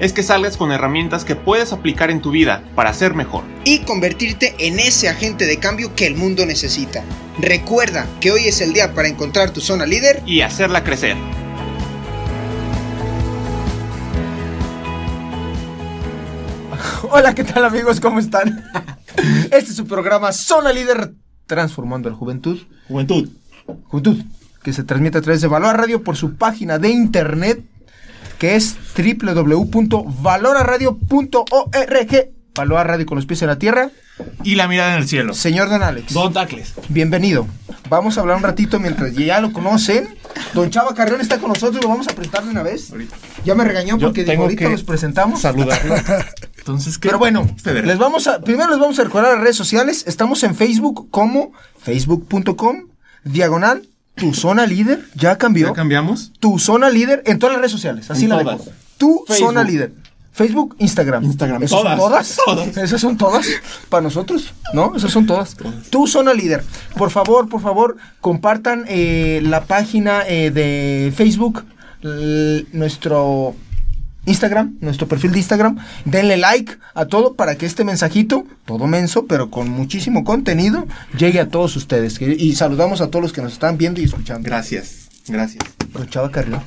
es que salgas con herramientas que puedes aplicar en tu vida para ser mejor. Y convertirte en ese agente de cambio que el mundo necesita. Recuerda que hoy es el día para encontrar tu zona líder. Y hacerla crecer. Hola, ¿qué tal amigos? ¿Cómo están? Este es su programa Zona Líder Transformando la Juventud. Juventud. Juventud, que se transmite a través de Valora Radio por su página de internet, que es www.valoraradio.org. Valora Radio con los pies en la tierra. Y la mirada en el cielo. Señor Don Alex, Don Tacles. bienvenido. Vamos a hablar un ratito mientras ya lo conocen. Don Chava Carrión está con nosotros, lo vamos a presentar de una vez. Ya me regañó Yo porque digo, tengo ahorita que los presentamos. Saludarlo. Entonces, ¿qué? Pero bueno, Ustedes. les vamos a, primero les vamos a recordar las redes sociales. Estamos en Facebook como facebook.com diagonal tu zona líder. Ya cambió. ¿Ya cambiamos? tu zona líder en todas las redes sociales. Así En la todas. dejo. Tu Facebook. zona líder. Facebook, Instagram. Instagram. ¿Esas son Todas, todas? todas. Esas son todas. Para nosotros, ¿no? Esas son todas. Tu zona líder. Por favor, por favor, compartan eh, la página eh, de Facebook, nuestro Instagram, nuestro perfil de Instagram. Denle like a todo para que este mensajito, todo menso, pero con muchísimo contenido, llegue a todos ustedes. Y saludamos a todos los que nos están viendo y escuchando. Gracias. Gracias. Don Chava Carrión.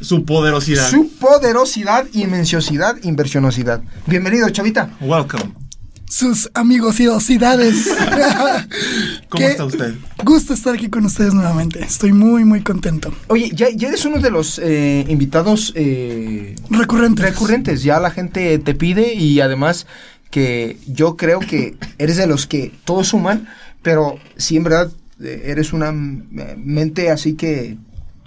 Su poderosidad. Su poderosidad, inmensiosidad, inversionosidad. Bienvenido, Chavita. Welcome. Sus amigosidades. ¿Cómo Qué está usted? Gusto estar aquí con ustedes nuevamente. Estoy muy, muy contento. Oye, ya, ya eres uno de los eh, invitados eh, Recurrente. recurrentes. Ya la gente te pide y además que yo creo que eres de los que todos suman, pero sí en verdad eh, eres una mente así que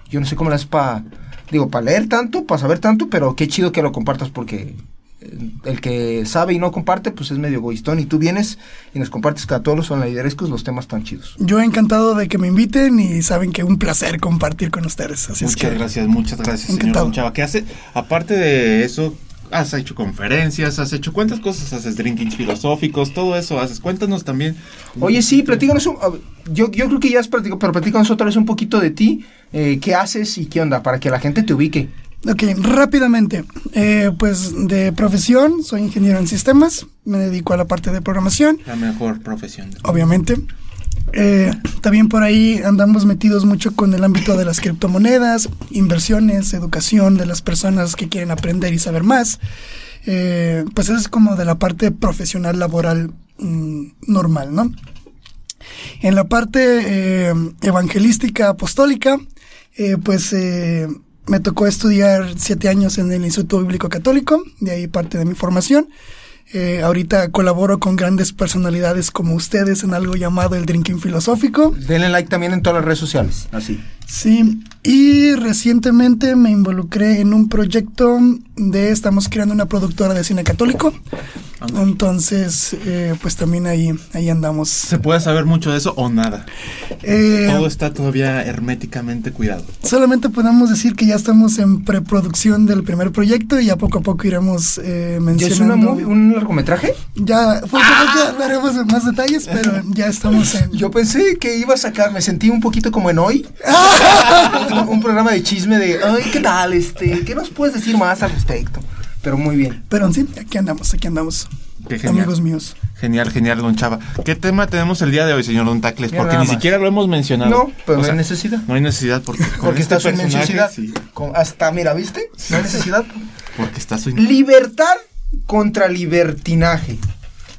yo no sé cómo la es para, digo, para leer tanto, para saber tanto, pero qué chido que lo compartas porque el que sabe y no comparte, pues es medio egoístón. Y tú vienes y nos compartes que a todos los son liderescos los temas tan chidos. Yo encantado de que me inviten y saben que un placer compartir con ustedes. Así Muchas es que gracias, muchas gracias, señor Encantado. Chava. ¿Qué hace? Aparte de eso, has hecho conferencias, has hecho cuántas cosas haces, drinkings filosóficos, todo eso haces. Cuéntanos también. Oye, sí, platícanos. un- yo, yo creo que ya has platicado, pero platícanos otra vez un poquito de ti. eh, ¿Qué haces y qué onda? Para que la gente te ubique. Ok, rápidamente. Eh, pues de profesión, soy ingeniero en sistemas. Me dedico a la parte de programación, La mejor profesión. obviamente. Eh, también por ahí andamos metidos mucho con el ámbito de las criptomonedas, inversiones, educación de las personas que quieren aprender y saber más. Eh, pues eso es como de la parte profesional laboral mm, normal, ¿no? En la parte evangelística apostólica, pues me tocó estudiar siete años en el Instituto Bíblico Católico, de ahí parte de mi formación. Eh, ahorita colaboro con grandes personalidades como ustedes en algo llamado el Drinking Filosófico. Denle like también en todas las redes sociales. Así. Sí, y recientemente me involucré en un proyecto de, estamos creando una productora de cine católico. Entonces, eh, pues también ahí, ahí andamos. ¿Se puede saber mucho de eso o nada? Eh, Todo está todavía herméticamente cuidado. Solamente podemos decir que ya estamos en preproducción del primer proyecto y ya poco a poco iremos eh, ¿Ya es una mencionando. movie- un largometraje? Ya, poco a poco daremos más detalles, pero ya estamos en. Yo pensé que iba a sacar, me sentí un poquito como en hoy. Un, un programa de chisme de, ay, ¿qué tal? Este, ¿Qué nos puedes decir más al respecto? Pero muy bien. Pero sí, aquí andamos, aquí andamos. Qué genial. Amigos míos. Genial, genial, Don Chava. ¿Qué tema tenemos el día de hoy, señor Don Tacles? Porque ni siquiera lo hemos mencionado. No, pero O no sea, hay necesidad. No hay necesidad porque Porque este está su sí, Con- hasta, mira, ¿viste? No hay necesidad. porque está su Libertad contra libertinaje,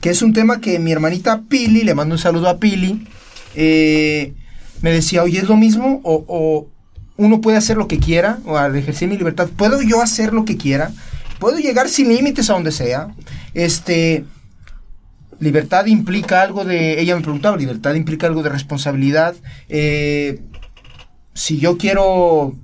que es un tema que mi hermanita Pili, le mando un saludo a Pili, eh, me decía, oye, ¿es lo mismo? O, o uno puede hacer lo que quiera, o al ejercer mi libertad, ¿puedo yo hacer lo que quiera? ¿Puedo llegar sin límites a donde sea? Este, libertad implica algo de, ella me preguntaba, libertad implica algo de responsabilidad. Eh, si yo quiero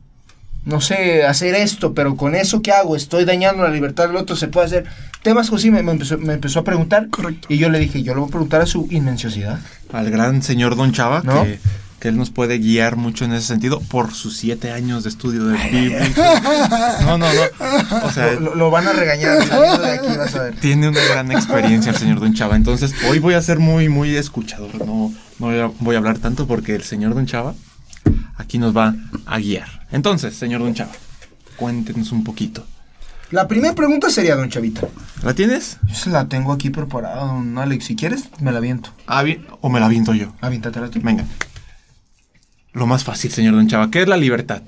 no sé, hacer esto, pero con eso que hago, estoy dañando la libertad del otro, se puede hacer. Temas así me, me empezó, me empezó a preguntar. Correcto. Y yo le dije, yo le voy a preguntar a su inmensiosidad. al gran señor Don Chava, ¿No? que que él nos puede guiar mucho en ese sentido por sus siete años de estudio de Biblia. No, no, no. O sea, Lo, lo van a regañar de aquí, vas a ver. tiene una gran experiencia el señor Don Chava. Entonces, hoy voy a ser muy, muy escuchador. No, no voy, a, hablar tanto porque el señor Don Chava aquí nos va a guiar. Entonces, señor Don Chava, cuéntenos un poquito. La primera pregunta sería, don Chavita. ¿La tienes? Yo se la tengo aquí preparada, don Alex. Si quieres, me la aviento. Ah, bien. ¿O me la viento yo? Aviéntatela tú. Venga. Lo más fácil, señor Don Chava. ¿Qué es la libertad?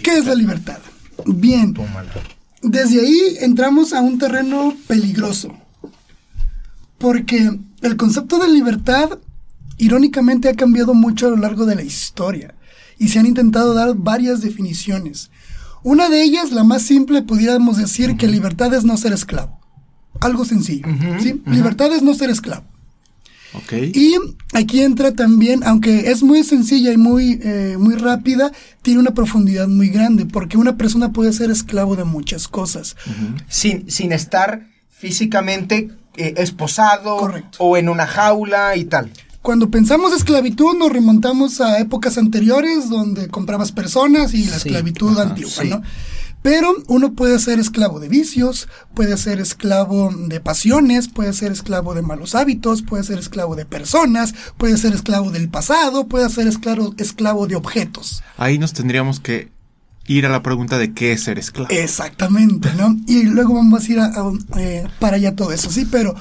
¿Qué es la libertad? Bien, Tómala. desde ahí entramos a un terreno peligroso. Porque el concepto de libertad, irónicamente, ha cambiado mucho a lo largo de la historia. Y se han intentado dar varias definiciones. Una de ellas, la más simple, pudiéramos decir que libertad es no ser esclavo. Algo sencillo. ¿sí? Libertad es no ser esclavo. Y aquí entra también, aunque es muy sencilla y muy, eh, muy rápida, tiene una profundidad muy grande, porque una persona puede ser esclavo de muchas cosas. Sin, sin estar físicamente eh, esposado Correcto. o en una jaula y tal. Cuando pensamos esclavitud, nos remontamos a épocas anteriores donde comprabas personas y la Sí, esclavitud ajá, antigua, sí. ¿no? Pero uno puede ser esclavo de vicios, puede ser esclavo de pasiones, puede ser esclavo de malos hábitos, puede ser esclavo de personas, puede ser esclavo del pasado, puede ser esclavo, esclavo de objetos. Ahí nos tendríamos que ir a la pregunta de qué es ser esclavo. Exactamente, ¿no? Y luego vamos a ir a- a- eh, para allá todo eso, sí, pero...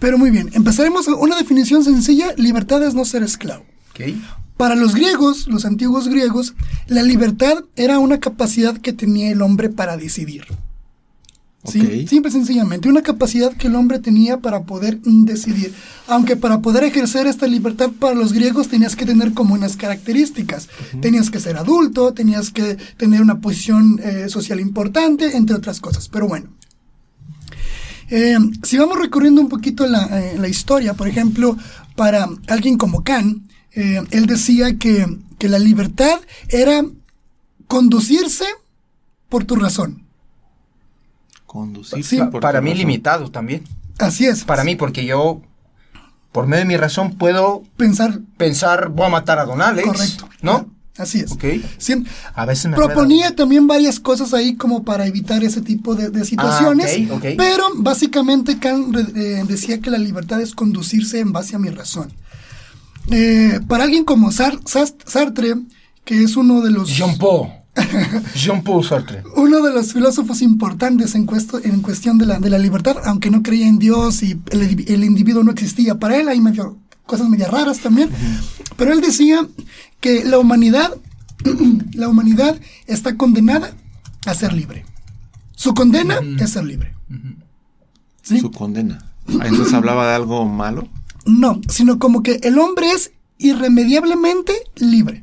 Pero muy bien, empezaremos a una definición sencilla, libertad es no ser esclavo. Ok. Para los griegos, los antiguos griegos, la libertad era una capacidad que tenía el hombre para decidir. ¿sí? Simple y sencillamente, una capacidad que el hombre tenía para poder decidir. Aunque para poder ejercer esta libertad para los griegos tenías que tener como unas características. Tenías que ser adulto, tenías que tener una posición eh, social importante, entre otras cosas. Pero bueno. Eh, si vamos recorriendo un poquito la, eh, la historia, por ejemplo, para alguien como Kant, eh, él decía que, que la libertad era conducirse por tu razón. Conducir. Sí, por para tu mí razón. limitado también. Así es. Para mí, porque yo, por medio de mi razón, puedo pensar pensar, voy a matar a Don Alex. correcto. ¿No? Así es. Ok. Sí, A veces me proponía también varias cosas ahí como para evitar ese tipo de, de situaciones, Ah, ok, ok. pero básicamente Kant eh, decía que la libertad es conducirse en base a mi razón. Eh, para alguien como Sartre, que es uno de los Jean Paul. Jean Paul Sartre. uno de los filósofos importantes en, cuesto- en cuestión de la, de la libertad, aunque no creía en Dios y el, el individuo no existía para él, hay medio, cosas medio raras también, pero él decía que la humanidad, la humanidad está condenada a ser libre. Su condena es ser libre. ¿Sí? Su condena. Ah, Entonces hablaba de algo malo. No, sino como que el hombre es irremediablemente libre.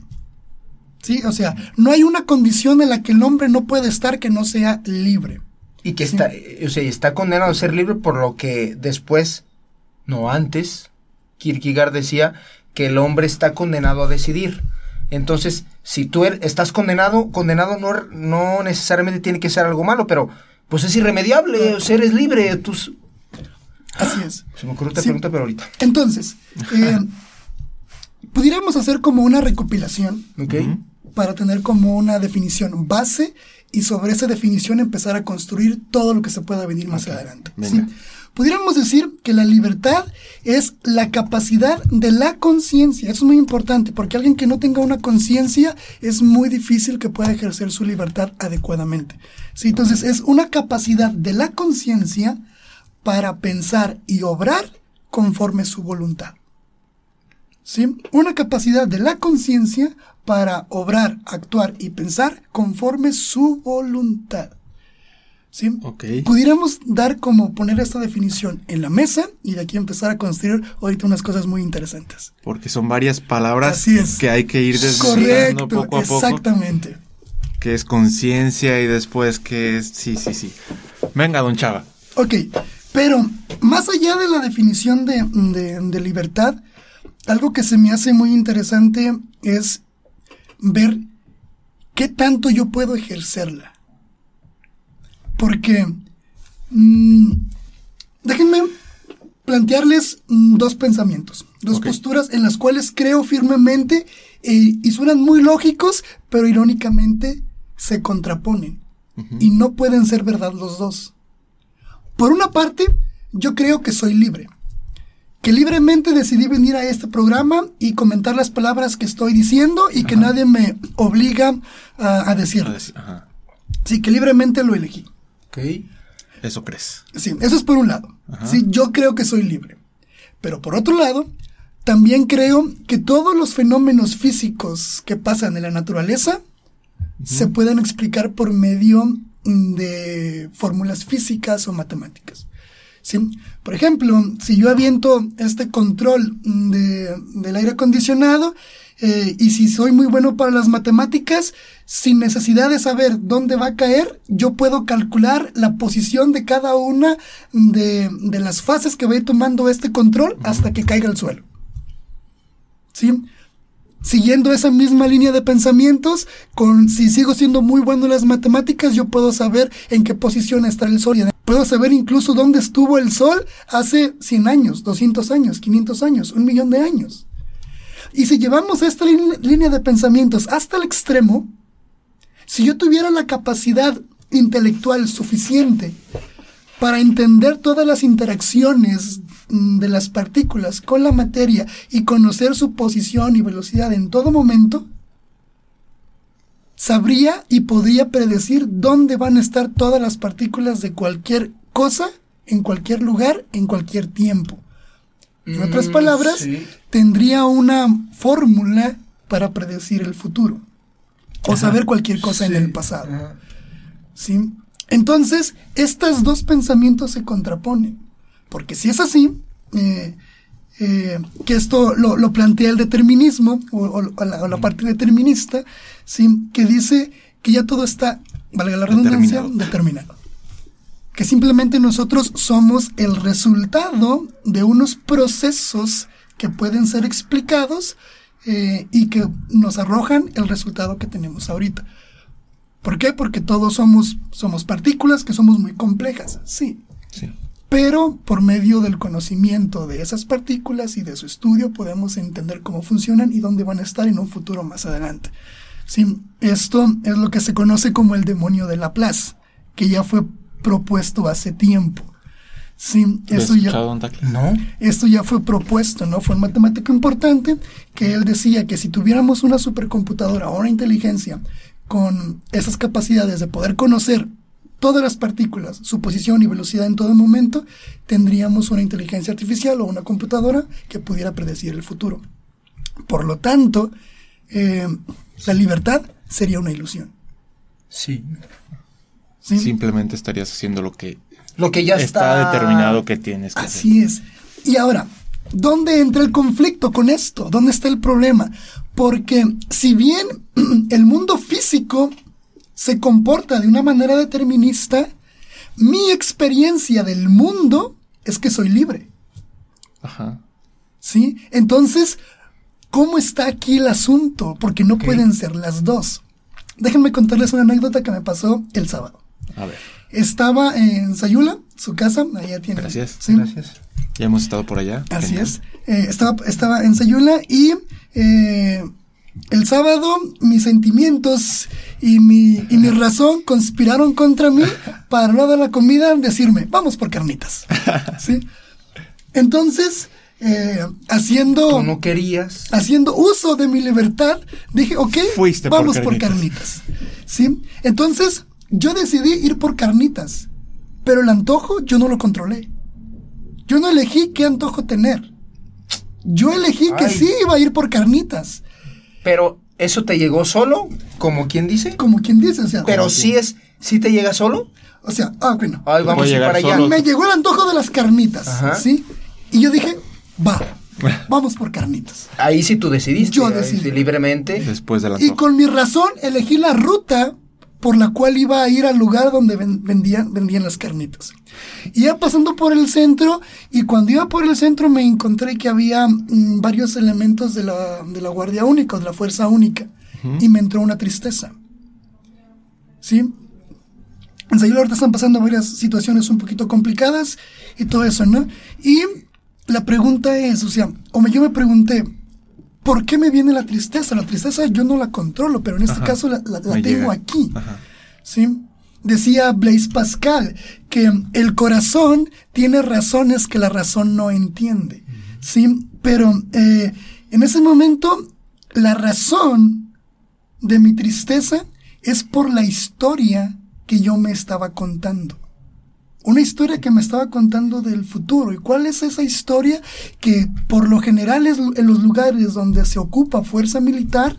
¿Sí? O sea, no hay una condición en la que el hombre no puede estar que no sea libre. Y que está, eh, o sea, está condenado a ser libre por lo que después, no antes, Kierkegaard decía que el hombre está condenado a decidir. Entonces, si tú er- estás condenado, condenado no, no necesariamente tiene que ser algo malo, pero pues es irremediable, o sea, eres libre. Tú, s- Así es. se me ocurrió otra Sí. pregunta, pero ahorita. Entonces, eh, pudiéramos hacer como una recopilación ¿Ok? para tener como una definición base y sobre esa definición empezar a construir todo lo que se pueda venir más adelante. ¿sí? Pudiéramos decir que la libertad es la capacidad de la conciencia. Eso es muy importante porque alguien que no tenga una conciencia es muy difícil que pueda ejercer su libertad adecuadamente. ¿sí? Entonces es una capacidad de la conciencia para pensar y obrar conforme su voluntad. ¿Sí? Una capacidad de la conciencia para obrar, actuar y pensar conforme su voluntad. ¿Sí? Ok. Pudiéramos dar como poner esta definición en la mesa y de aquí empezar a construir ahorita unas cosas muy interesantes. Porque son varias palabras Así es. que hay que ir desglosando poco a poco. exactamente. Que es conciencia y después que es... Sí, sí, sí. Venga, don Chava. Ok, pero más allá de la definición de, de- de libertad, algo que se me hace muy interesante es ver qué tanto yo puedo ejercerla. Porque, mm, déjenme plantearles mm, dos pensamientos. Dos posturas en las cuales creo firmemente eh, y suenan muy lógicos, pero irónicamente se contraponen. Y no pueden ser verdad los dos. Por una parte, yo creo que soy libre. Que libremente decidí venir a este programa y comentar las palabras que estoy diciendo y que nadie me obliga a, a decirlas. Ajá. Sí, que libremente lo elegí. Ok. Eso crees. Sí, eso es por un lado. Ajá. Sí, yo creo que soy libre. Pero por otro lado, también creo que todos los fenómenos físicos que pasan en la naturaleza se pueden explicar por medio de fórmulas físicas o matemáticas. ¿Sí? Por ejemplo, si yo aviento este control de- del aire acondicionado eh, y si soy muy bueno para las matemáticas, sin necesidad de saber dónde va a caer, yo puedo calcular la posición de cada una de, de las fases que va a ir tomando este control hasta que caiga al suelo. ¿Sí? Siguiendo esa misma línea de pensamientos, con, si sigo siendo muy bueno en las matemáticas, yo puedo saber en qué posición está el Sol. Puedo saber incluso dónde estuvo el Sol hace 100 años, 200 años, 500 años, un millón de años. Y si llevamos esta línea de pensamientos hasta el extremo, si yo tuviera la capacidad intelectual suficiente para entender todas las interacciones de las partículas con la materia y conocer su posición y velocidad en todo momento, sabría y podría predecir dónde van a estar todas las partículas de cualquier cosa, en cualquier lugar, en cualquier tiempo. En otras Mm, palabras, sí. tendría una fórmula para predecir el futuro o saber cualquier cosa en el pasado. ¿sí? Entonces, estos dos pensamientos se contraponen. Porque si es así, eh, eh, que esto lo, lo plantea el determinismo, o, o- o la, o la parte determinista, ¿sí? que dice que ya todo está, valga la redundancia, Determinado. determinado. Que simplemente nosotros somos el resultado de unos procesos que pueden ser explicados eh, y que nos arrojan el resultado que tenemos ahorita. ¿Por qué? Porque todos somos, somos partículas que somos muy complejas, sí. Sí. Pero por medio del conocimiento de esas partículas y de su estudio podemos entender cómo funcionan y dónde van a estar en un futuro más adelante. Sí, esto es lo que se conoce como el demonio de Laplace, que ya fue propuesto hace tiempo. Sí, ¿Lo has eso ya? No. esto ya fue propuesto, ¿no? Fue un matemático importante que él decía que si tuviéramos una supercomputadora o una inteligencia con esas capacidades de poder conocer todas las partículas, su posición y velocidad en todo momento, tendríamos una inteligencia artificial o una computadora que pudiera predecir el futuro. Por lo tanto, eh, la libertad sería una ilusión. Sí. ¿sí? Simplemente estarías haciendo lo que Lo que ya está, está, determinado que tienes que hacer. Así es. Y ahora, ¿dónde entra el conflicto con esto? ¿Dónde está el problema? Porque si bien el mundo físico se comporta de una manera determinista, mi experiencia del mundo es que soy libre. Ajá. ¿Sí? Entonces, ¿cómo está aquí el asunto? Porque no pueden ser las dos. Déjenme contarles una anécdota que me pasó el sábado. A ver, Estaba en Sayula, su casa, allá tiene. Gracias. ¿sí? Gracias. ya hemos estado por allá. Así Genial. es. Eh, estaba, estaba en Sayula y eh, el sábado mis sentimientos y mi, y mi razón conspiraron contra mí para hora de la comida decirme, vamos por carnitas. ¿Sí? Entonces, eh, haciendo, Tú no querías. haciendo uso de mi libertad, dije, ok, Fuiste vamos por carnitas. carnitas. ¿Sí? Entonces, yo decidí ir por carnitas, pero el antojo yo no lo controlé. Yo no elegí qué antojo tener. Yo elegí que sí iba a ir por carnitas, Pero eso te llegó solo, como quien dice. como quien dice, o sea, Pero sí es, sí te llega solo. o sea, ah, bueno, Ay, vamos a ir llegar para allá. solo. me llegó el antojo de las carnitas, Ajá. ¿sí? Y yo dije, va, vamos por carnitas. Ahí sí tú decidiste. Yo decidí. libremente. Después de la Y con mi razón elegí la ruta por la cual iba a ir al lugar donde ven- vendían, vendían las carnitas. Iba pasando por el centro y cuando iba por el centro me encontré que había mm, varios elementos de la, de la Guardia Única, de la Fuerza Única, y me entró una tristeza. ¿Sí? En Sayula ahorita están pasando varias situaciones un poquito complicadas y todo eso, ¿no? Y la pregunta es, o sea, o me- yo me pregunté, ¿por qué me viene la tristeza? La tristeza yo no la controlo, pero en este Ajá. caso la, la- la Me tengo llega. aquí. Ajá. ¿sí? Decía Blaise Pascal que el corazón tiene razones que la razón no entiende, ¿sí? Pero eh, en ese momento la razón de mi tristeza es por la historia que yo me estaba contando. Una historia que me estaba contando del futuro. ¿Y cuál es esa historia? Que por lo general es en los lugares donde se ocupa fuerza militar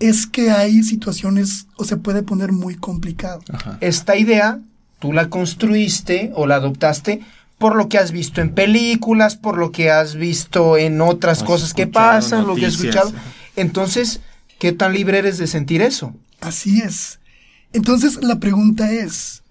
es que hay situaciones o se puede poner muy complicado. Ajá. Esta idea tú la construiste o la adoptaste por lo que has visto en películas, por lo que has visto en otras Has cosas que pasan, lo que has escuchado. Entonces, ¿qué tan libre eres de sentir eso? Así es. Entonces la pregunta es,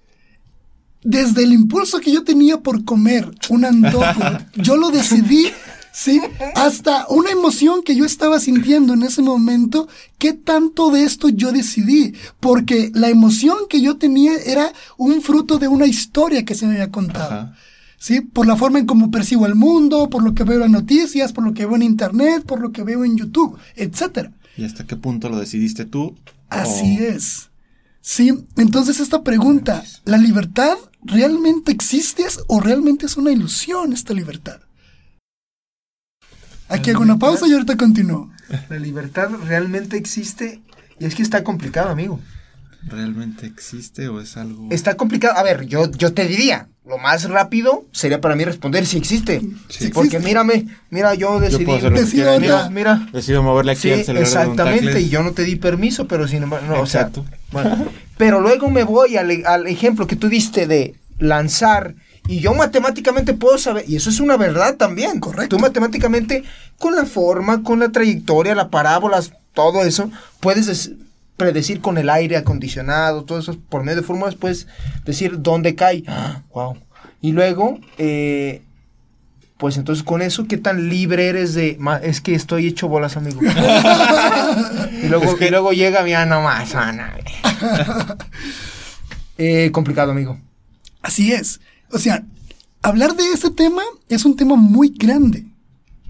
desde el impulso que yo tenía por comer un antojo, yo lo decidí, ¿sí? Hasta una emoción que yo estaba sintiendo en ese momento, ¿qué tanto de esto yo decidí? Porque la emoción que yo tenía era un fruto de una historia que se me había contado. Ajá. ¿sí? Por la forma en cómo percibo el mundo, por lo que veo en las noticias, por lo que veo en internet, por lo que veo en YouTube, etcétera. ¿Y hasta qué punto lo decidiste tú? Así O- es. Sí, entonces esta pregunta, ¿la libertad realmente existe o realmente es una ilusión esta libertad? Aquí hago una pausa y ahorita continúo. La libertad realmente existe y es que está complicado, amigo. ¿Realmente existe o es algo...? Está complicado. A ver, yo, yo te diría, lo más rápido sería para mí responder si existe. Sí Porque existe. mírame, mira, yo decidí. que Decido mira, mira. Decido moverle aquí Sí, al celular exactamente, y yo no te di permiso, pero sin embargo, no, o sea, Exacto. bueno, pero luego me voy al, al ejemplo que tú diste de lanzar y yo matemáticamente puedo saber, y eso es una verdad también, Correcto. Tú matemáticamente, con la forma, con la trayectoria, la parábolas, todo eso, puedes des- predecir con el aire acondicionado, todo eso, por medio de fórmulas, puedes decir dónde cae. ¡Ah! wow. Y luego, eh, pues entonces con eso, ¿qué tan libre eres de... Es que estoy hecho bolas, amigo. y, luego, Es que- y luego llega mi no más, Ana. eh, complicado, amigo. Así es. O sea, hablar de este tema es un tema muy grande.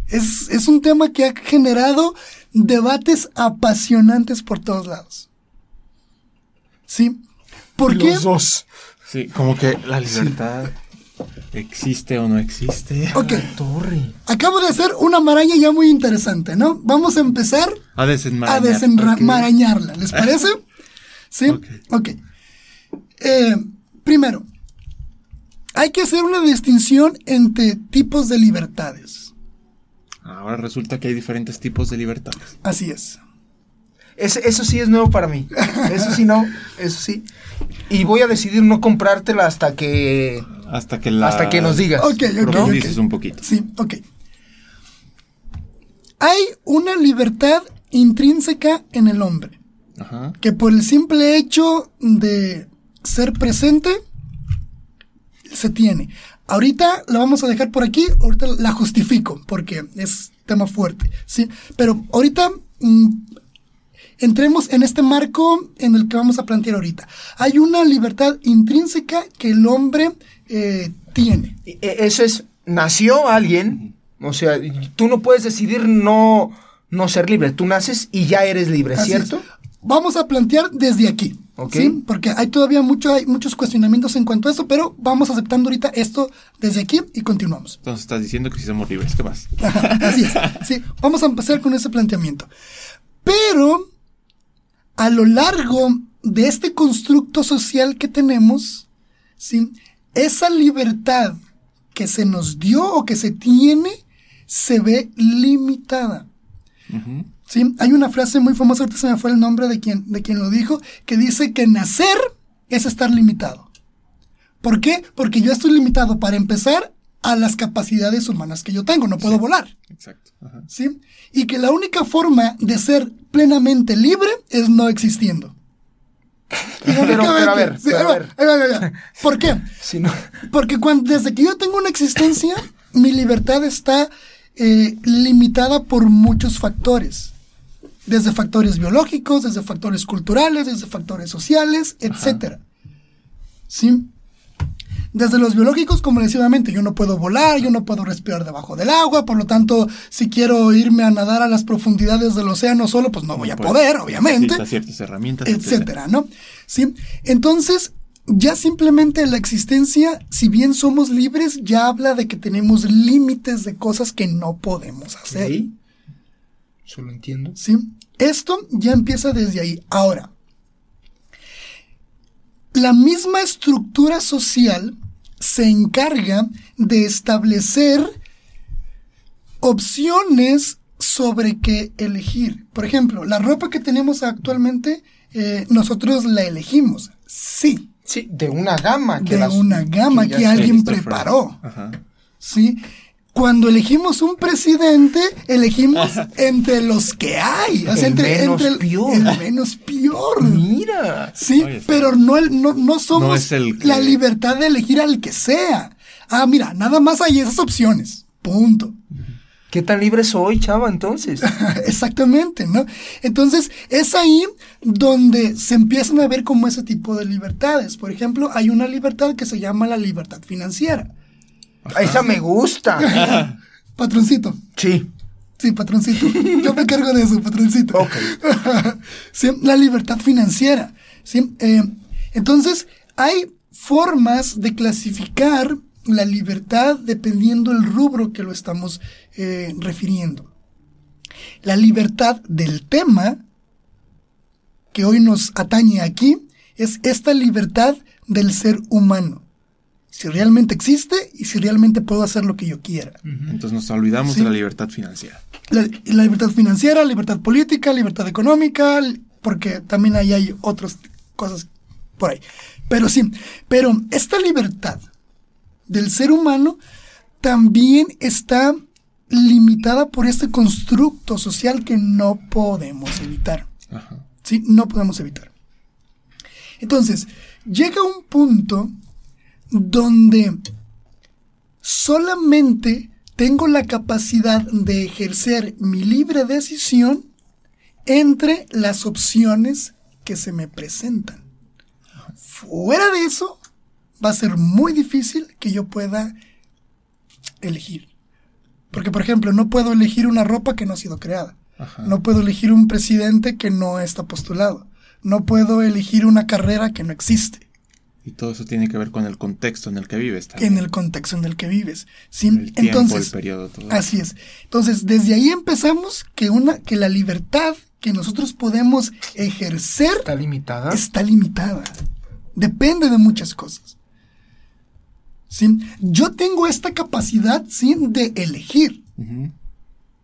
Es, es un tema que ha generado debates apasionantes por todos lados. ¿Sí? ¿Por qué? Los dos. Sí, como que la libertad existe o no existe. Ok, Torre. acabo de hacer una maraña ya muy interesante, ¿no? Vamos a empezar A desenmarañar. a desenmarañarla, ¿les parece? ¿Sí? Ok. Ok. Eh, primero, hay que hacer una distinción entre tipos de libertades. Ahora resulta que hay diferentes tipos de libertades. Así es. Eso sí es nuevo para mí. Eso sí no, eso sí. Y voy a decidir no comprártela hasta que Hasta que la... hasta que nos digas. Ok, ok, ok. profundices un poquito. Sí, ok. Hay una libertad intrínseca en el hombre, Ajá. que por el simple hecho de ser presente, se tiene. Ahorita la vamos a dejar por aquí, ahorita la justifico, porque es tema fuerte, ¿sí? Pero ahorita mm, entremos en este marco en el que vamos a plantear ahorita. Hay una libertad intrínseca que el hombre eh, tiene. E- Eso es, nació alguien, o sea, tú no puedes decidir no, no ser libre. Tú naces y ya eres libre, Así ¿cierto? es. Vamos a plantear desde aquí. ¿Sí? Porque hay todavía mucho, hay muchos cuestionamientos en cuanto a eso, pero vamos aceptando ahorita esto desde aquí y continuamos. Entonces estás diciendo que si somos libres, ¿qué más? Así es. Sí, vamos a empezar con ese planteamiento. Pero a lo largo de este constructo social que tenemos, ¿sí? esa libertad que se nos dio o que se tiene se ve limitada. Ujú. ¿Sí? Hay una frase muy famosa, ahorita se me fue el nombre de quien, de quien lo dijo, que dice que nacer es estar limitado. ¿Por qué? Porque yo estoy limitado para empezar a las capacidades humanas que yo tengo, no puedo volar. Exacto. Ajá. ¿sí? Y que la única forma de ser plenamente libre es no existiendo. Pero, pero a ver, Sí, pero ahí a va, ver. ahí va, ahí va. ¿Por qué? Si no, Porque cuando, desde que yo tengo una existencia, mi libertad está eh, limitada por muchos factores. Desde factores biológicos, desde factores culturales, desde factores sociales, etc. ¿Sí? Desde los biológicos, como les decía yo no puedo volar, yo no puedo respirar debajo del agua, por lo tanto, si quiero irme a nadar a las profundidades del océano solo, pues no voy a poder, obviamente, ciertas herramientas, etcétera, ¿no? Sí. Entonces, ya simplemente la existencia, si bien somos libres, ya habla de que tenemos límites de cosas que no podemos hacer. ¿Sí? Eso lo entiendo. ¿sí? Esto ya empieza desde ahí. Ahora, la misma estructura social se encarga de establecer opciones sobre qué elegir. Por ejemplo, la ropa que tenemos actualmente, eh, nosotros la elegimos. Sí, Sí, de una gama. Que de las- una gama que alguien preparó. Ajá. ¿sí? Cuando elegimos un presidente, elegimos entre los que hay. O sea, El entre, menos entre el, peor. el menos peor. Mira. Sí, Oye, pero no, el- no, no somos No es el que- la libertad de elegir al que sea. Ah, mira, nada más hay esas opciones. Punto. ¿Qué tan libre soy, chava, entonces? Exactamente, ¿no? Entonces, es ahí donde se empiezan a ver como ese tipo de libertades. Por ejemplo, hay una libertad que se llama la libertad financiera. Esa me gusta. Patroncito. Sí. Sí, patroncito. Yo me cargo de eso, patroncito. Ok. Sí, la libertad financiera. ¿sí? Eh, entonces, hay formas de clasificar la libertad dependiendo el rubro que lo estamos eh, refiriendo. La libertad del tema que hoy nos atañe aquí es esta libertad del ser humano. Si realmente existe y si realmente puedo hacer lo que yo quiera. Entonces nos olvidamos Sí. de la libertad financiera. La, la libertad financiera, libertad política, libertad económica, porque también ahí hay otras cosas por ahí. Pero sí, pero esta libertad del ser humano también está limitada por este constructo social que no podemos evitar. Ajá. ¿sí? No podemos evitar. Entonces, llega un punto donde solamente tengo la capacidad de ejercer mi libre decisión entre las opciones que se me presentan. Fuera de eso, va a ser muy difícil que yo pueda elegir. Porque, por ejemplo, no puedo elegir una ropa que no ha sido creada. Ajá. No puedo elegir un presidente que no está postulado. No puedo elegir una carrera que no existe Y todo eso tiene que ver con el contexto en el que vives también. en el contexto en el que vives. ¿sí? El tiempo, Entonces, el periodo, todo. así es. Entonces, desde ahí empezamos que una que la libertad que nosotros podemos ejercer Está limitada. está limitada. Depende de muchas cosas. ¿Sí? Yo tengo esta capacidad ¿sí? de elegir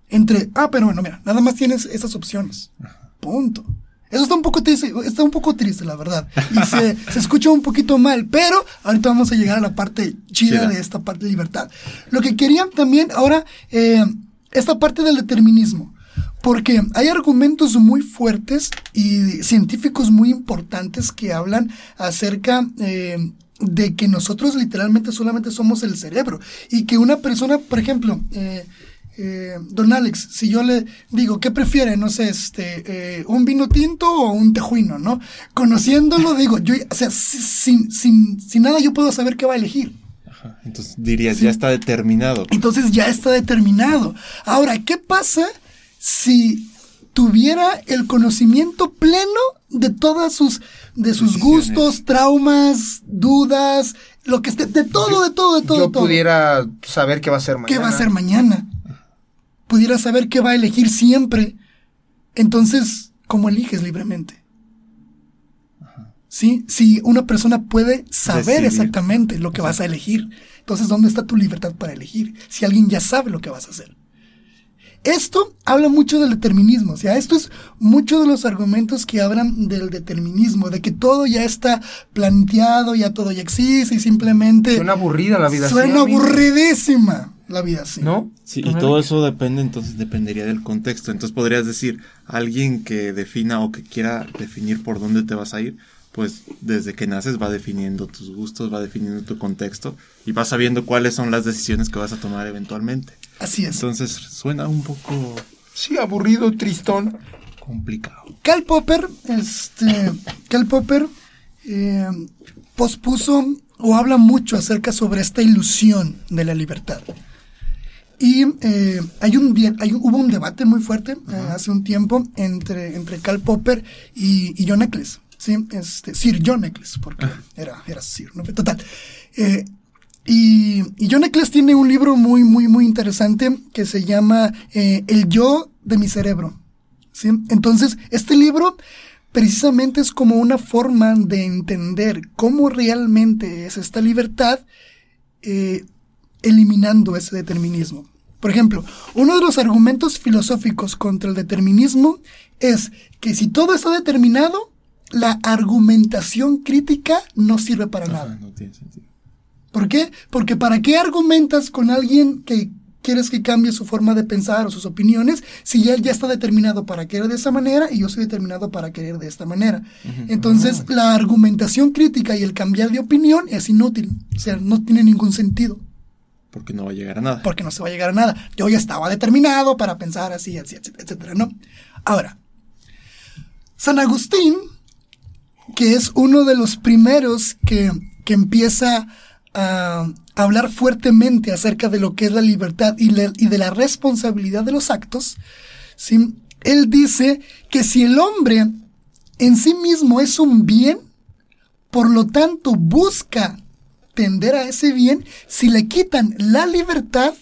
entre, ah, pero bueno, mira, nada más tienes esas opciones. Punto. Eso está un poco triste, está un poco triste, la verdad. Y se, se escucha un poquito mal, pero ahorita vamos a llegar a la parte chida Chida. de esta parte de libertad. Lo que querían también ahora, eh, esta parte del determinismo. Porque hay argumentos muy fuertes y científicos muy importantes que hablan acerca eh, de que nosotros literalmente solamente somos el cerebro. Y que una persona, por ejemplo, eh, eh, don Alex, si yo le digo, ¿qué prefiere? No sé, este, eh, un vino tinto o un tejuino, ¿no? Conociéndolo, digo, yo, o sea, sin, sin, sin nada yo puedo saber qué va a elegir. Ajá. Entonces dirías, ya está determinado. Entonces ya está determinado. Ahora, ¿qué pasa si tuviera el conocimiento pleno de todas sus, de sus Decisiones. gustos, traumas, dudas, lo que esté, de todo, de todo, de todo, Yo de todo? pudiera saber qué va a ser mañana. ¿Qué va a hacer mañana? Pudiera saber qué va a elegir siempre. Entonces, ¿cómo eliges libremente? ¿Sí? Si una persona puede saber Decidir. exactamente lo que vas a elegir, entonces, ¿dónde está tu libertad para elegir? Si alguien ya sabe lo que vas a hacer. Esto habla mucho del determinismo, o sea, esto es mucho de los argumentos que hablan del determinismo, de que todo ya está planteado, ya todo ya existe y simplemente Suena aburrida la vida suena aburridísima la vida así. ¿No? Sí, y todo eso depende, entonces dependería del contexto. Entonces podrías decir, alguien que defina o que quiera definir por dónde te vas a ir, pues desde que naces va definiendo tus gustos, va definiendo tu contexto y vas sabiendo cuáles son las decisiones que vas a tomar eventualmente. Así es. Entonces suena un poco Sí, aburrido, tristón. complicado. Karl Popper, este, Karl Popper eh, pospuso o habla mucho acerca sobre esta ilusión de la libertad. Y eh, hay un, hay, hubo un debate muy fuerte eh, hace un tiempo entre, entre Karl Popper y, y John Eccles. ¿sí? Este, Sir John Eccles, porque era, era Sir, ¿no? Total. Eh, y, y John Eccles tiene un libro muy, muy, muy interesante que se llama eh, El yo de mi cerebro. ¿sí? Entonces, este libro precisamente es como una forma de entender cómo realmente es esta libertad eh, eliminando ese determinismo. Por ejemplo, uno de los argumentos filosóficos contra el determinismo es que si todo está determinado, la argumentación crítica no sirve para nada. No tiene sentido. ¿Por qué? Porque ¿para qué argumentas con alguien que quieres que cambie su forma de pensar o sus opiniones si él ya está determinado para querer de esa manera y yo soy determinado para querer de esta manera? Entonces, la argumentación crítica y el cambiar de opinión es inútil. O sea, no tiene ningún sentido Porque no va a llegar a nada. porque no se va a llegar a nada. Yo ya estaba determinado para pensar así, así, etcétera, ¿no? Ahora, San Agustín, que es uno de los primeros que, que empieza a hablar fuertemente acerca de lo que es la libertad y de la responsabilidad de los actos, ¿sí? él dice que si el hombre en sí mismo es un bien, por lo tanto busca tender a ese bien, si le quitan la libertad,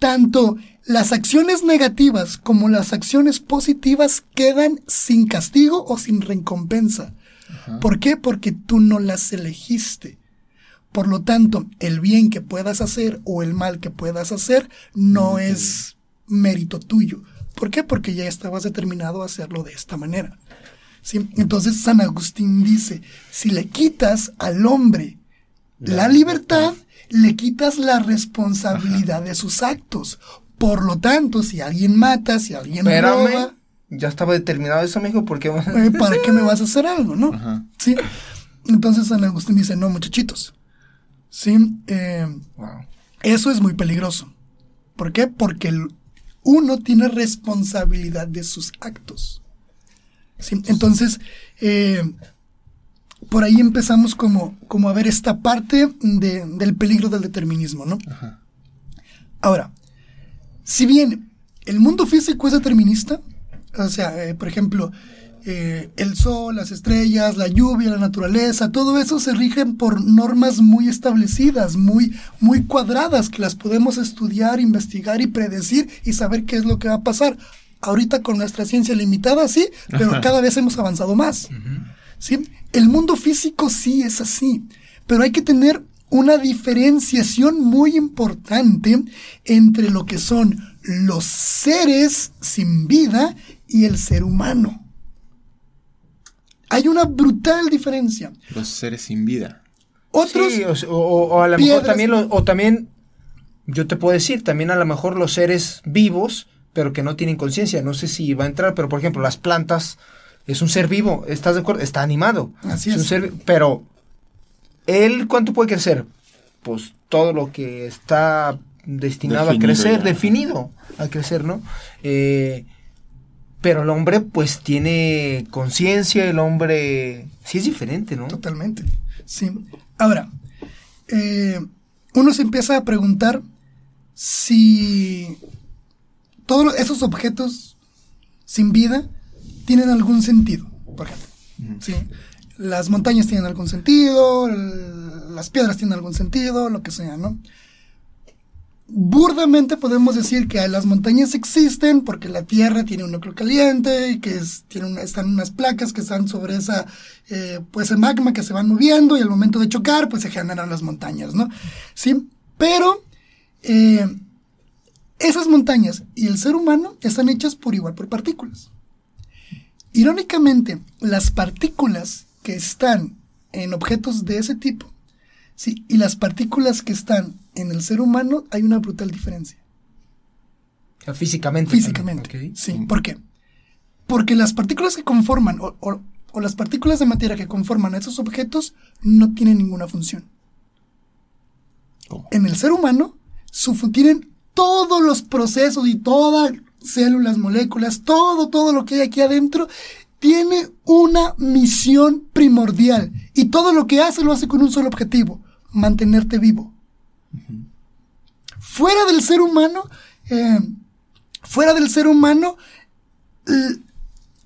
tanto las acciones negativas como las acciones positivas quedan sin castigo o sin recompensa. ¿Por qué? Porque tú no las elegiste. Por lo tanto, el bien que puedas hacer o el mal que puedas hacer no es mérito tuyo. ¿Por qué? Porque ya estabas determinado a hacerlo de esta manera. ¿Sí? Entonces San Agustín dice, si le quitas al hombre la libertad, le quitas la responsabilidad de sus actos. Por lo tanto, si alguien mata, si alguien roba, Espérame. Ya estaba determinado eso, mijo, porque eh, ¿para qué me vas a hacer algo, no? Ajá. Sí. Entonces San Agustín dice, no, muchachitos. Sí. eh, Wow. eso es muy peligroso. ¿Por qué? Porque uno tiene responsabilidad de sus actos. ¿Sí? Entonces, eh, por ahí empezamos como, como a ver esta parte de- del peligro del determinismo, ¿no? Ajá. Ahora, si bien el mundo físico es determinista, o sea, eh, por ejemplo, eh, el sol, las estrellas, la lluvia, la naturaleza, todo eso se rigen por normas muy establecidas, muy, muy cuadradas, que las podemos estudiar, investigar y predecir y saber qué es lo que va a pasar. Ahorita con nuestra ciencia limitada, sí, pero cada vez hemos avanzado más. ¿sí? El mundo físico sí es así, pero hay que tener una diferenciación muy importante entre lo que son los seres sin vida y el ser humano. Hay una brutal diferencia. Los seres sin vida. Otros, Sí, o, s- o- o a lo mejor piedras- también, lo- o también, yo te puedo decir, también a lo mejor los seres vivos, pero que no tienen conciencia, no sé si va a entrar, pero por ejemplo, las plantas, es un ser vivo, ¿estás de acuerdo? Está animado. Así es. ser pero, ¿él cuánto puede crecer? Pues todo lo que está destinado Definido a crecer, ya. definido a crecer, ¿no? Eh, pero el hombre pues tiene conciencia, el hombre sí es diferente, ¿no? Totalmente. Sí. Ahora, eh, uno se empieza a preguntar si todos esos objetos sin vida tienen algún sentido. Por ejemplo, ¿sí? las montañas tienen algún sentido, las piedras tienen algún sentido, lo que sea, ¿no? Burdamente podemos decir que las montañas existen porque la Tierra tiene un núcleo caliente y que es- tiene una- están unas placas que están sobre esa, eh, pues el magma que se van moviendo y al momento de chocar pues se generan las montañas, ¿no? Sí, pero eh, esas montañas y el ser humano están hechas por igual por partículas. Irónicamente, las partículas que están en objetos de ese tipo, sí, y las partículas que están en el ser humano, hay una brutal diferencia. Físicamente. Físicamente. Sí, ¿por qué? Porque las partículas que conforman, o, o- o las partículas de materia que conforman esos objetos, no tienen ninguna función. ¿Cómo? En el ser humano, su tienen todos los procesos y todas células, moléculas, todo, todo lo que hay aquí adentro, tiene una misión primordial y todo lo que hace lo hace con un solo objetivo, mantenerte vivo. Fuera del ser humano, eh, fuera del ser humano,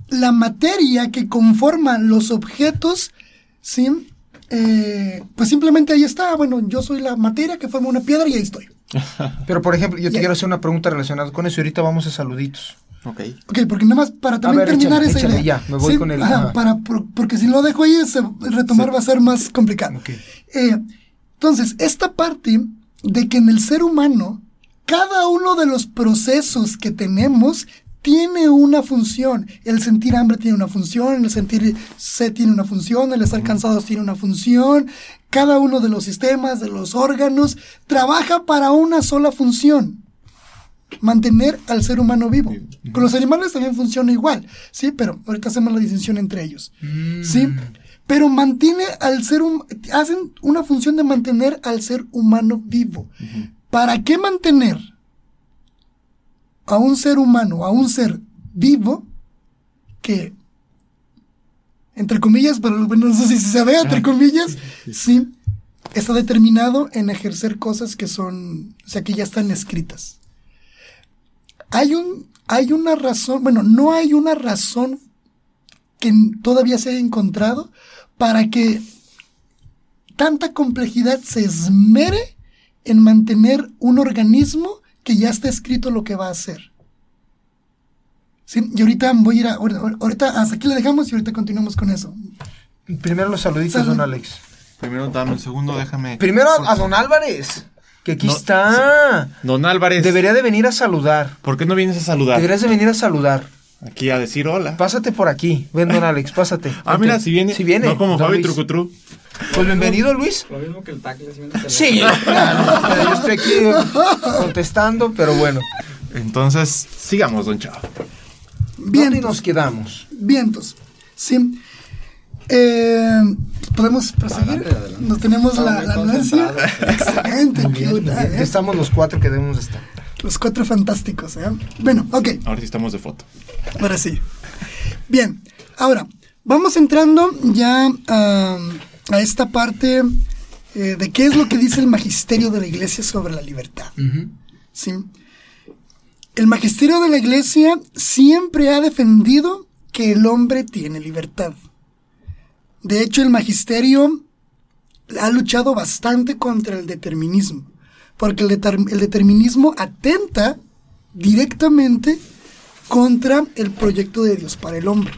la materia que conforma los objetos, ¿sí? Eh, pues simplemente ahí está. Bueno, yo soy la materia que forma una piedra y ahí estoy. Pero, por ejemplo, yo te quiero hacer una pregunta relacionada con eso y ahorita vamos a saluditos. Ok. Ok, porque nada más para también ver, terminar échale, esa échale, idea. ya, me voy con el- ajá, ajá. para, por- porque si lo dejo ahí, se- retomar va a ser más complicado. Ok. Eh, entonces, esta parte de que en el ser humano, cada uno de los procesos que tenemos tiene una función. El sentir hambre tiene una función, el sentir sed tiene una función, el estar cansados tiene una función. Cada uno de los sistemas, de los órganos, trabaja para una sola función. Mantener al ser humano vivo. Con los animales también funciona igual, ¿sí? Pero ahorita hacemos la distinción entre ellos. ¿Sí? Pero mantiene al ser humano, hacen una función de mantener al ser humano vivo. ¿Para qué mantener a un ser humano, a un ser vivo, que, entre comillas, pero bueno, no sé si se ve, entre comillas, sí, está determinado en ejercer cosas que son, o sea, que ya están escritas. Hay un, hay una razón, bueno, no hay una razón que todavía se haya encontrado para que tanta complejidad se esmere en mantener un organismo que ya está escrito lo que va a hacer. Sí, y ahorita voy a ir a, ahorita, hasta aquí le dejamos y ahorita continuamos con eso. Primero los saluditos, Salud. don Alex. Primero dame un segundo, déjame. Primero a, a don Álvarez, que aquí No, está. Don Álvarez. Debería de venir a saludar. ¿Por qué no vienes a saludar? Deberías de venir a saludar. Aquí a decir hola. Pásate por aquí. Ven, don Alex, pásate. Ah, Vente. mira, si viene. Si viene. No como Fabi. Trucutru. Pues bienvenido, Luis. Lo mismo que el tacle. Sí, claro, pero yo estoy aquí contestando, pero bueno. Entonces, sigamos, don Chava. ¿Dónde Vientos. nos quedamos? Vientos. Sí. Eh, Podemos proseguir. Adelante, adelante. Nos tenemos la, la. Excelente. ¿eh? Estamos los cuatro que debemos de estar. Los cuatro fantásticos. ¿eh? Bueno, ok. Ahora sí estamos de foto. Ahora sí. Bien, ahora, vamos entrando ya a, a esta parte eh, de qué es lo que dice el magisterio de la iglesia sobre la libertad. ¿sí? El magisterio de la iglesia siempre ha defendido que el hombre tiene libertad. De hecho, el magisterio ha luchado bastante contra el determinismo, porque el, deter- el determinismo atenta directamente contra el proyecto de Dios para el hombre.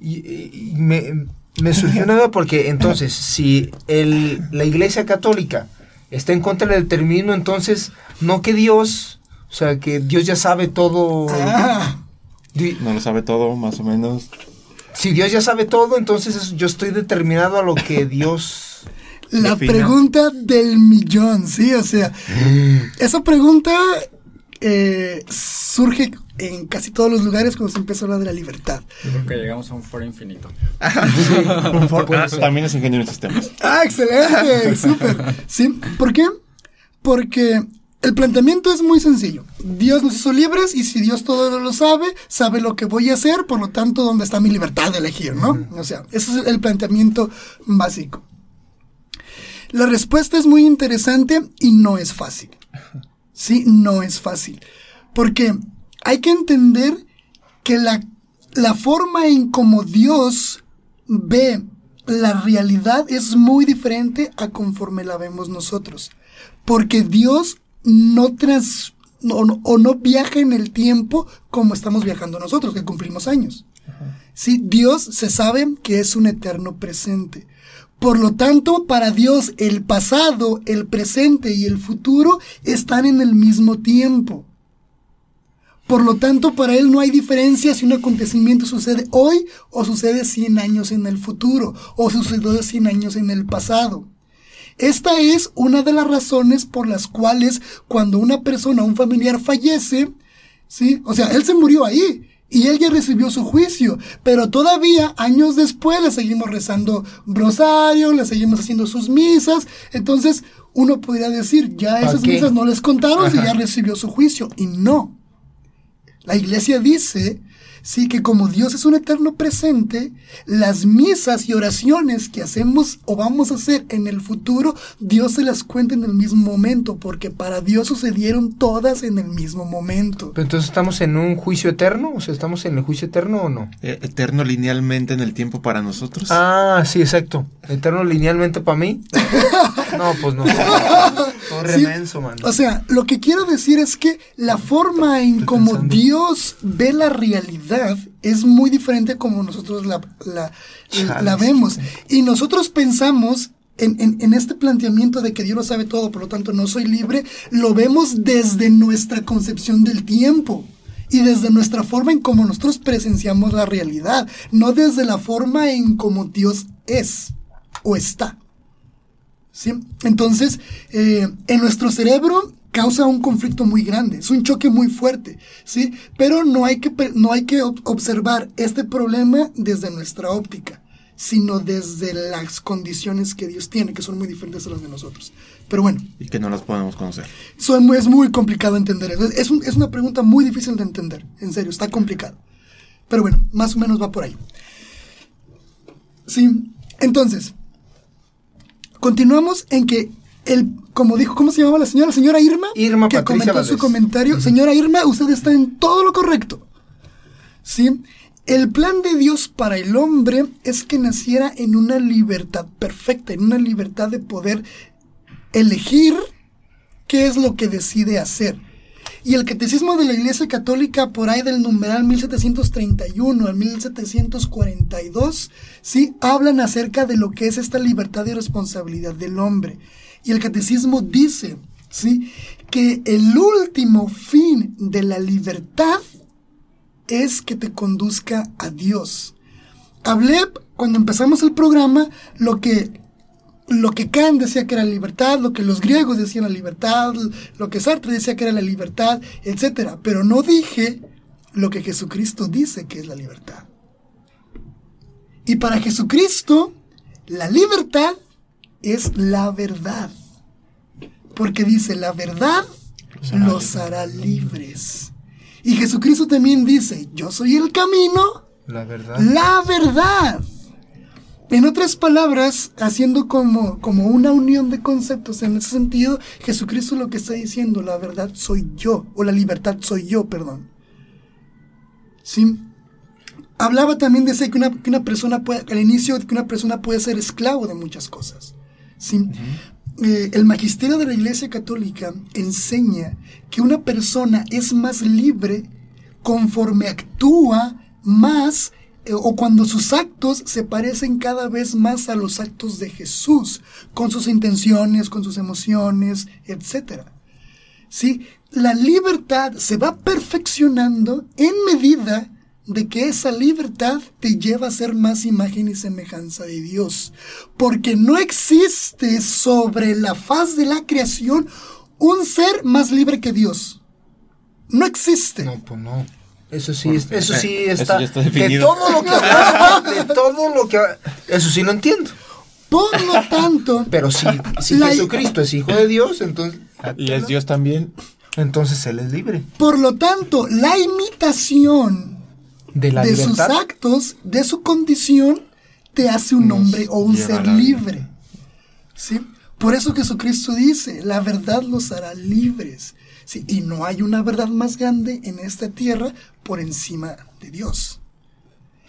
Y, me, me surgió una duda porque entonces, si la iglesia católica está en contra del determinismo, entonces, no que Dios, o sea, que Dios ya sabe todo. Ah, Di- No lo sabe todo, más o menos. Si Dios ya sabe todo, entonces es- yo estoy determinado a lo que Dios... la Defina. pregunta del millón, sí, o sea, esa pregunta eh, surge en casi todos los lugares cuando se empieza a hablar de la libertad. Yo creo que llegamos a un foro infinito. Ah, también es ingeniero en sistemas. Ah, excelente, súper. ¿Sí? ¿Por qué? Porque el planteamiento es muy sencillo. Dios nos hizo libres y si Dios todo lo sabe, sabe lo que voy a hacer, por lo tanto, ¿dónde está mi libertad de elegir, no? O sea, ese es el planteamiento básico. La respuesta es muy interesante y no es fácil. Sí, no es fácil. Porque hay que entender que la, la forma en como Dios ve la realidad es muy diferente a conforme la vemos nosotros. Porque Dios no trans, no- no- o no viaja en el tiempo como estamos viajando nosotros, que cumplimos años. Sí, Dios se sabe que es un eterno presente. Por lo tanto, para Dios el pasado, el presente y el futuro están en el mismo tiempo. Por lo tanto, para Él no hay diferencia si un acontecimiento sucede hoy o sucede 100 años en el futuro o sucedió 100 años en el pasado. Esta es una de las razones por las cuales cuando una persona, un familiar fallece, ¿sí? O sea, él se murió ahí y él ya recibió su juicio, pero todavía años después le seguimos rezando rosario, le seguimos haciendo sus misas, entonces uno podría decir, ya ¿Pa esas misas no les contaron si ya recibió su juicio y no. La iglesia dice Sí, que como Dios es un eterno presente, las misas y oraciones que hacemos o vamos a hacer en el futuro, Dios se las cuenta en el mismo momento, porque para Dios sucedieron todas en el mismo momento. Pero entonces estamos en un juicio eterno, o sea, ¿estamos en el juicio eterno o no? Eh, Eterno linealmente en el tiempo para nosotros. Ah, sí, exacto. Eterno linealmente para mí. No, pues no. Todo Sí, remenso, man. O sea, lo que quiero decir es que la forma en Estoy como pensando. Dios ve la realidad es muy diferente como nosotros la, la, Chales. la vemos. Y nosotros pensamos en, en- en este planteamiento de que Dios lo sabe todo, por lo tanto no soy libre, lo vemos desde nuestra concepción del tiempo. Y desde nuestra forma en cómo nosotros presenciamos la realidad, no desde la forma en cómo Dios es o está. ¿sí? Entonces, eh, en nuestro cerebro causa un conflicto muy grande, es un choque muy fuerte, ¿sí? Pero no hay que, no hay que ob- observar este problema desde nuestra óptica, sino desde las condiciones que Dios tiene, que son muy diferentes a las de nosotros. Pero bueno, Y que no las podemos conocer. eso es muy, es muy complicado entender. Es, es un- es una pregunta muy difícil de entender, en serio, está complicado. Pero bueno, más o menos va por ahí. Sí, entonces, continuamos en que el, como dijo, ¿cómo se llamaba la señora? Señora Irma, Irma que Patricia comentó su comentario. Señora Irma, usted está en todo lo correcto. ¿Sí? El plan de Dios para el hombre es que naciera en una libertad perfecta, en una libertad de poder elegir qué es lo que decide hacer. Y el catecismo de la Iglesia Católica, por ahí del numeral 1731 al 1742, ¿sí? hablan acerca de lo que es esta libertad y responsabilidad del hombre. Y el catecismo dice ¿sí? que el último fin de la libertad es que te conduzca a Dios. Hablé cuando empezamos el programa lo que lo que Kant decía que era libertad, lo que los griegos decían la libertad, lo que Sartre decía que era la libertad, etcétera, pero no dije lo que Jesucristo dice que es la libertad. Y para Jesucristo, la libertad es la verdad. Porque dice, la verdad los hará libres. Y Jesucristo también dice, yo soy el camino, La verdad. la verdad. En otras palabras, haciendo como, como una unión de conceptos en ese sentido, Jesucristo lo que está diciendo, la verdad soy yo, o la libertad soy yo, perdón. ¿Sí? Hablaba también de ese que una, que una persona puede, al inicio, que una persona puede ser esclavo de muchas cosas. Eh, el magisterio de la Iglesia Católica enseña que una persona es más libre conforme actúa más eh, o cuando sus actos se parecen cada vez más a los actos de Jesús, con sus intenciones, con sus emociones, etc. ¿Sí? La libertad se va perfeccionando en medida de que esa libertad te lleva a ser más imagen y semejanza de Dios. Porque no existe sobre la faz de la creación un ser más libre que Dios. No existe. No, pues no. Eso sí, es- eso sí eso está. está de definido. todo lo que de todo lo que. Eso sí lo entiendo. Por lo tanto, Pero si, si La- Jesucristo es hijo de Dios, entonces. Y es Dios también. Entonces él es libre. por lo tanto, la imitación De la de sus actos, de su condición, te hace un Nos hombre o un ser libre. ¿Sí? Por eso Jesucristo dice, la verdad los hará libres. ¿Sí? Y no hay una verdad más grande en esta tierra por encima de Dios.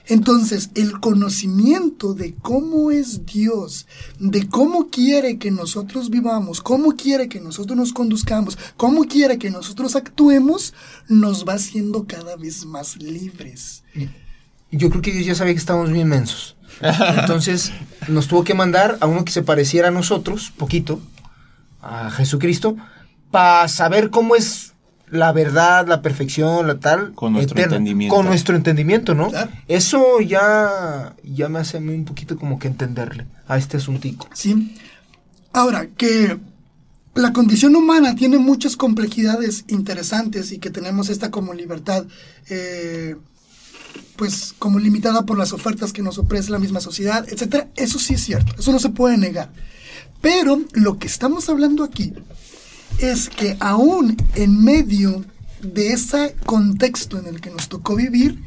Entonces, el conocimiento de cómo es Dios, de cómo quiere que nosotros vivamos, cómo quiere que nosotros nos conduzcamos, cómo quiere que nosotros actuemos, nos va haciendo cada vez más libres. Yo creo que Dios ya sabía que estábamos bien mensos. Entonces nos tuvo que mandar a uno que se pareciera a nosotros, poquito, a Jesucristo, para saber cómo es la verdad, la perfección, la tal. Con nuestro entendimiento. Con nuestro entendimiento, ¿no? Claro. Eso ya, ya me hace a mí un poquito como que entenderle a este asuntico. ¿Sí? Ahora, que la condición humana tiene muchas complejidades interesantes y que tenemos esta como libertad, eh, pues como limitada por las ofertas que nos ofrece la misma sociedad, etcétera. Eso sí es cierto, eso no se puede negar. Pero lo que estamos hablando aquí es que aún en medio de ese contexto en el que nos tocó vivir,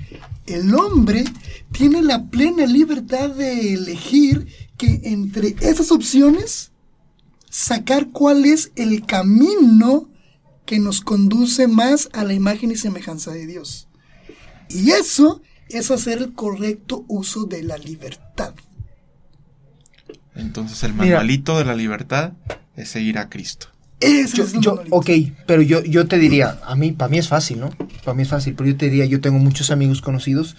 el hombre tiene la plena libertad de elegir que entre esas opciones sacar cuál es el camino que nos conduce más a la imagen y semejanza de Dios. Y eso es hacer el correcto uso de la libertad. Entonces el Mira. manualito de la libertad es seguir a Cristo. Ese Yo, es yo- monolito. ok, pero yo, yo te diría, a mí, para mí es fácil, ¿no? Para mí es fácil, pero yo te diría, yo tengo muchos amigos conocidos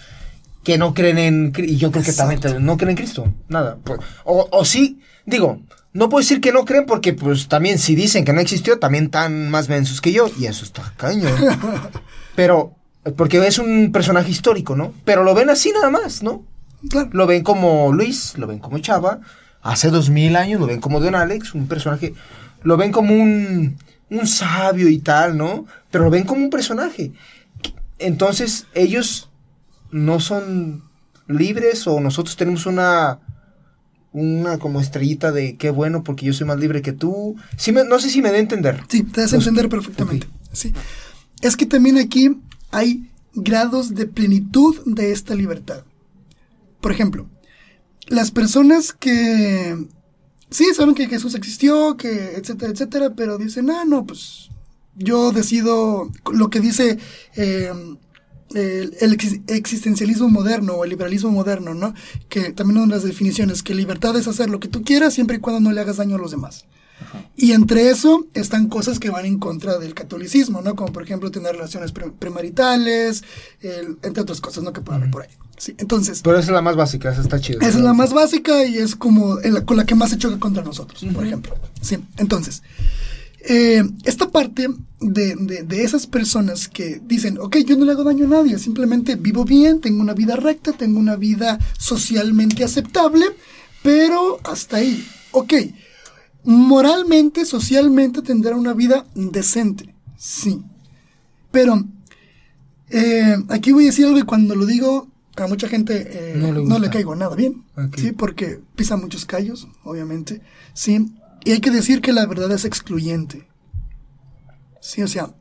que no creen en, y yo creo que también no creen en Cristo, nada. O, o sí, digo, no puedo decir que no creen porque pues también si dicen que no existió, también están más mensos que yo, y eso está cañón. pero, porque es un personaje histórico, ¿no? Pero lo ven así nada más, ¿no? Claro. Lo ven como Luis, lo ven como Chava. Hace dos mil años lo ven como Don Alex, un personaje. Lo ven como un, un sabio y tal, ¿no? Pero lo ven como un personaje. Entonces, ellos no son libres o nosotros tenemos una. Una como estrellita de qué bueno porque yo soy más libre que tú. Sí me- no sé si me da a entender. Sí, te das a entender perfectamente. Sí. Es que también aquí hay grados de plenitud de esta libertad. Por ejemplo, las personas que sí saben que Jesús existió, que etcétera, etcétera, pero dicen, ah, no, pues yo decido lo que dice eh, el, el ex- existencialismo moderno o el liberalismo moderno, ¿no? Que también una de las definiciones, que libertad es hacer lo que tú quieras siempre y cuando no le hagas daño a los demás. Y entre eso están cosas que van en contra del catolicismo, ¿no? Como por ejemplo tener relaciones pre- premaritales, el- entre otras cosas, ¿no? Que puede haber por ahí. Sí, entonces, Pero esa es la más básica, esa está chida. esa es la más básica y es como con la que más se choca contra nosotros, por ejemplo. Sí, entonces, eh, esta parte de, de- de esas personas que dicen, ok, yo no le hago daño a nadie, simplemente vivo bien, tengo una vida recta, tengo una vida socialmente aceptable, pero hasta ahí, ok. Moralmente, socialmente tendrá una vida decente, sí. Pero eh, aquí voy a decir algo y cuando lo digo a mucha gente eh, No le no, le gusta. caigo nada bien, sí, porque pisa muchos callos, obviamente, sí. Y hay que decir que la verdad es excluyente. Sí, o sea,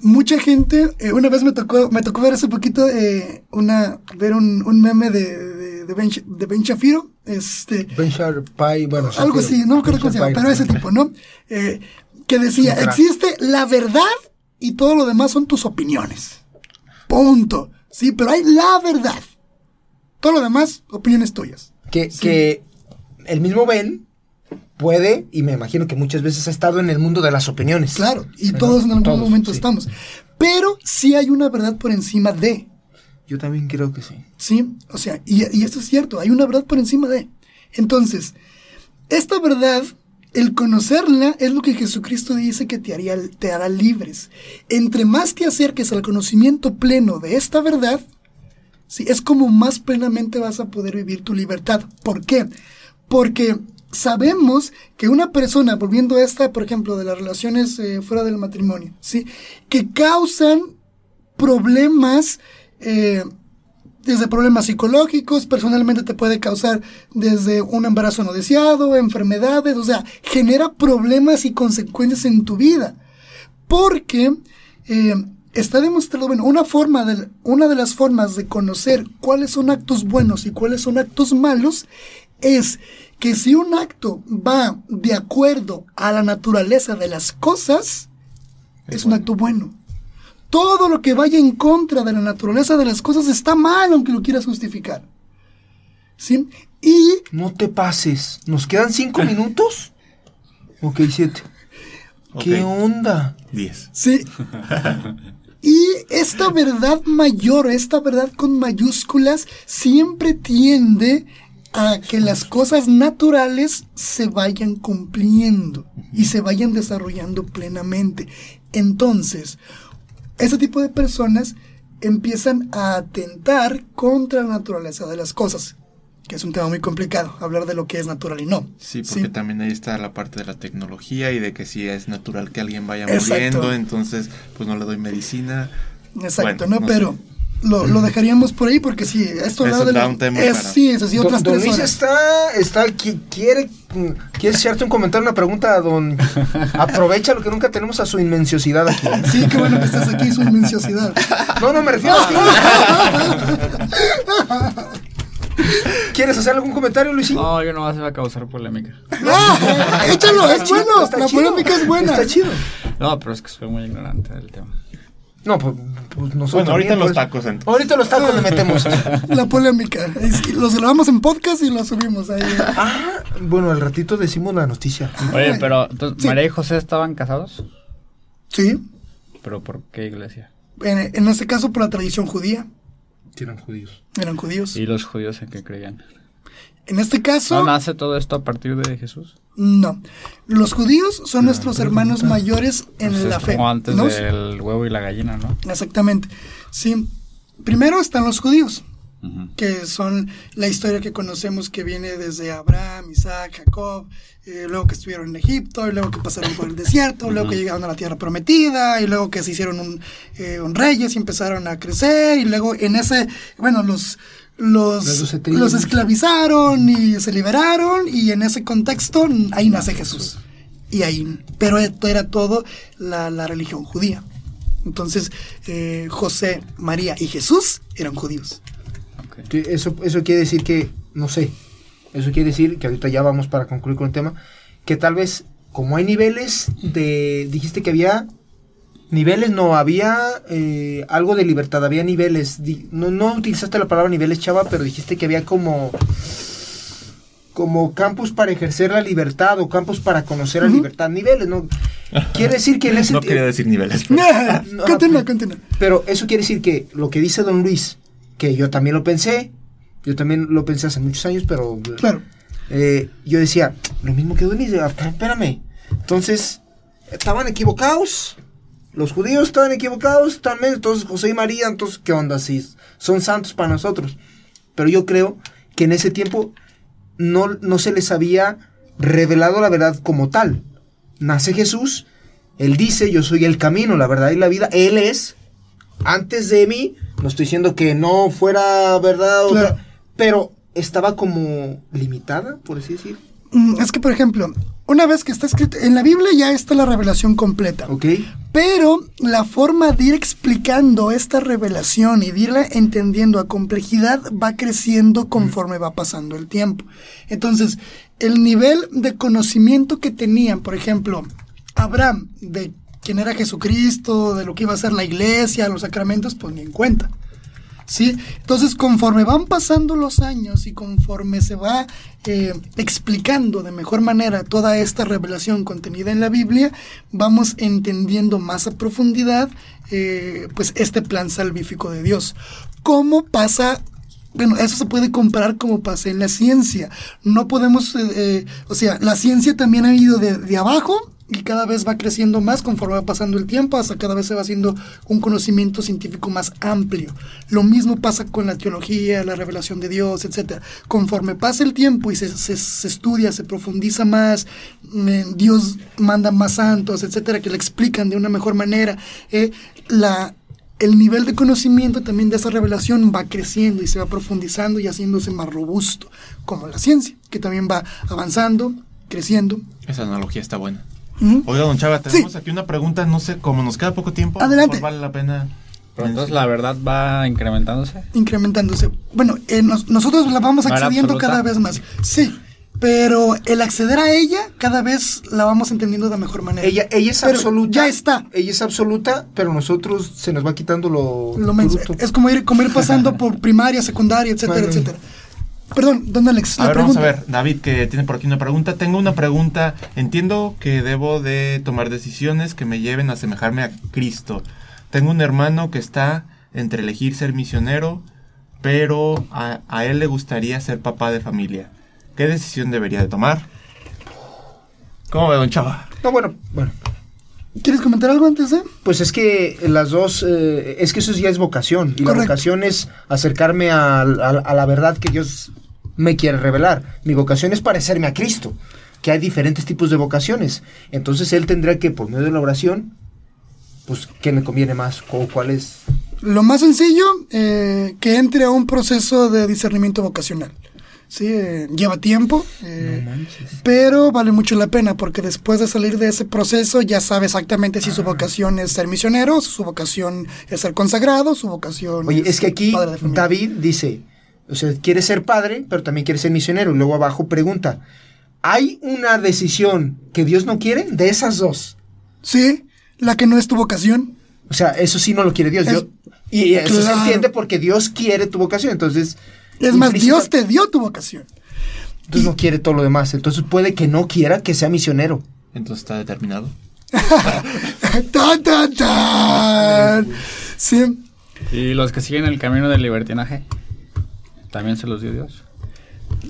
mucha gente, eh, una vez me tocó, me tocó ver hace poquito eh, una, ver un, un meme de, de, de ben, de Ben Shapiro, este, Ben bueno. algo así, no me acuerdo cómo se llama, Shapiro. pero ese tipo, ¿no? Que decía, existe la verdad y todo lo demás son tus opiniones. Punto. Sí, pero hay la verdad. Todo lo demás, opiniones tuyas. Que, Sí. que el mismo Ben puede, y me imagino que muchas veces ha estado en el mundo de las opiniones. Claro, y todos en algún Todos, momento sí. estamos. Pero sí hay una verdad por encima de. Yo también creo que sí. ¿Sí? O sea, y, y esto es cierto, hay una verdad por encima de. Entonces, esta verdad, el conocerla, es lo que Jesucristo dice que te, haría, te hará libres. Entre más te acerques al conocimiento pleno de esta verdad, ¿sí? es como más plenamente vas a poder vivir tu libertad. ¿Por qué? Porque sabemos que una persona, volviendo a esta, por ejemplo, de las relaciones eh, fuera del matrimonio, ¿sí? que causan problemas, eh, desde problemas psicológicos, personalmente te puede causar desde un embarazo no deseado, enfermedades, o sea, genera problemas y consecuencias en tu vida. Porque eh, está demostrado, bueno, una forma de, una de las formas de conocer cuáles son actos buenos y cuáles son actos malos es que si un acto va de acuerdo a la naturaleza de las cosas, es, un acto bueno. Todo lo que vaya en contra de la naturaleza de las cosas está mal, aunque lo quieras justificar. ¿Sí? Y No te pases. ¿Nos quedan cinco minutos? Ok, siete. ¿Qué Ok. onda? 10. Sí. Y esta verdad mayor, esta verdad con mayúsculas, siempre tiende a que las cosas naturales se vayan cumpliendo y se vayan desarrollando plenamente. Entonces, ese tipo de personas empiezan a atentar contra la naturaleza de las cosas, que es un tema muy complicado, hablar de lo que es natural y no. Sí, porque también ahí está la parte de la tecnología y de que si es natural que alguien vaya Exacto. muriendo, entonces pues no le doy medicina. Exacto, Bueno, ¿no? no Pero, lo, lo dejaríamos por ahí porque sí, esto Eso de da la- un tema es, para- sí, es así, Don, otras don tres Luis horas. está, está, qui- quiere, mm, quiere echarte un comentario, una pregunta, don. Aprovecha lo que nunca tenemos a su inmenciosidad aquí. Sí, qué bueno que estás aquí, su inmenciosidad. No, no, me refiero a ti. ¿Quieres hacer algún comentario, Luisín? No, yo no vas a causar polémica. ¡Ah! Échalo, es chido, bueno, está la chido. polémica es buena. Está chido. No, pero es que soy muy ignorante del tema. No, pues, pues nosotros. Bueno, ahorita también, los pues. tacos entonces. Ahorita los tacos le metemos. La polémica. Es- Los grabamos en podcast y los subimos ahí. Ah, bueno, al ratito decimos la noticia. Oye, pero entonces, Sí. María y José estaban casados, Sí, pero ¿por qué iglesia? en, en este caso por la tradición judía. Tiran judíos. Eran judíos. ¿Y los judíos en qué creían? En este caso, ¿No nace todo esto a partir de Jesús? No. Los judíos son nuestros hermanos mayores en Pues la es fe. como antes ¿no? del huevo y la gallina, ¿no? Exactamente. Sí. Primero están los judíos, que son la historia que conocemos que viene desde Abraham, Isaac, Jacob, eh, luego que estuvieron en Egipto, y luego que pasaron por el desierto, luego que llegaron a la tierra prometida, y luego que se hicieron un, eh, un reyes y empezaron a crecer, y luego en ese, bueno, los... Los, los esclavizaron y se liberaron y en ese contexto ahí nace Jesús. Y ahí, pero esto era todo la, la religión judía. Entonces, eh, José, María y Jesús eran judíos. Eso, eso quiere decir que, no sé, eso quiere decir que ahorita ya vamos para concluir con el tema, que tal vez como hay niveles de, dijiste que había niveles, no, había eh, algo de libertad, había niveles, no, no utilizaste la palabra niveles, chava, pero dijiste que había como como campos para ejercer la libertad o campos para conocer la libertad, niveles, ¿no? Quiere decir que en ese No quería decir niveles. pero- No, continúa, pero- continúa. Pero eso quiere decir que lo que dice Don Luis, que yo también lo pensé, yo también lo pensé hace muchos años, pero Claro. eh, yo decía, lo mismo que Don Luis, ah, espérame. Entonces, estaban equivocados. Los judíos estaban equivocados también. Entonces, José y María, entonces, ¿qué onda? Si son santos para nosotros. Pero yo creo que en ese tiempo no, no se les había revelado la verdad como tal. Nace Jesús, Él dice, yo soy el camino, la verdad y la vida. Él es, antes de mí, no estoy diciendo que no fuera verdad, otra, Claro. pero estaba como limitada, por así decir. Mm, Es que, por ejemplo, una vez que está escrito, en la Biblia ya está la revelación completa. ¿Ok? Pero la forma de ir explicando esta revelación y de irla entendiendo a complejidad va creciendo conforme va pasando el tiempo. Entonces, el nivel de conocimiento que tenían, por ejemplo, Abraham, de quién era Jesucristo, de lo que iba a ser la iglesia, los sacramentos, pues ni en cuenta. ¿Sí? Entonces, conforme van pasando los años y conforme se va eh, explicando de mejor manera toda esta revelación contenida en la Biblia, vamos entendiendo más a profundidad eh, pues este plan salvífico de Dios. ¿Cómo pasa? Bueno, eso se puede comparar como pasa en la ciencia. No podemos, eh, eh, o sea, la ciencia también ha ido de, abajo y cada vez va creciendo más conforme va pasando el tiempo, hasta cada vez se va haciendo un conocimiento científico más amplio. Lo mismo pasa con la teología, la revelación de Dios, etc. Conforme pasa el tiempo y se, se- estudia, se profundiza más, eh, Dios manda más santos, etcétera, que le explican de una mejor manera. eh, la, el nivel de conocimiento también de esa revelación va creciendo y se va profundizando y haciéndose más robusto, como la ciencia, que también va avanzando, creciendo. Esa analogía está buena. Ujú. Oiga, don Chava, tenemos Sí. aquí una pregunta, no sé, como nos queda poco tiempo, Adelante. vale la pena. Pero entonces la verdad va incrementándose. incrementándose. Bueno, eh, nos- nosotros la vamos ¿No era accediendo cada vez más. Sí, pero el acceder a ella cada vez la vamos entendiendo de mejor manera. Ella, ella es Pero absoluta. Ya está. Ella es absoluta, pero nosotros se nos va quitando lo. Lo es como ir, como ir pasando por primaria, secundaria, etcétera, Bueno. etcétera. Perdón, don Alex, A la ver, pregunta. vamos a ver, David, que tiene por aquí una pregunta. Tengo una pregunta. Entiendo que debo de tomar decisiones que me lleven a asemejarme a Cristo. Tengo un hermano que está entre elegir ser misionero, pero a, a él le gustaría ser papá de familia. ¿Qué decisión debería de tomar? ¿Cómo ve, don Chava? No, bueno, bueno. ¿Quieres comentar algo antes de? Pues es que las dos, eh, es que eso ya es vocación. Y la Correcto. vocación es acercarme a, a- a la verdad que Dios me quiere revelar. Mi vocación es parecerme a Cristo, que hay diferentes tipos de vocaciones. Entonces Él tendrá que, por medio de la oración, pues, ¿qué me conviene más? ¿O cuál es? Lo más sencillo, eh, que entre a un proceso de discernimiento vocacional. Sí, eh, lleva tiempo, eh, pero vale mucho la pena porque después de salir de ese proceso ya sabe exactamente si su vocación es ser misionero, su vocación es ser consagrado, su vocación Oye, es que aquí. David dice, o sea, quiere ser padre, pero también quiere ser misionero. Y luego abajo pregunta, ¿hay una decisión que Dios no quiere de esas dos? Sí, la que no es tu vocación. O sea, eso sí no lo quiere Dios. Es- Dios- y eso se entiende porque Dios quiere tu vocación. Entonces, Es más, Dios te dio tu vocación. Entonces no quiere todo lo demás. Entonces puede que no quiera que sea misionero. Entonces está determinado. ¡Tan, tan, tan! Sí, Y los que siguen el camino del libertinaje, también se los dio Dios.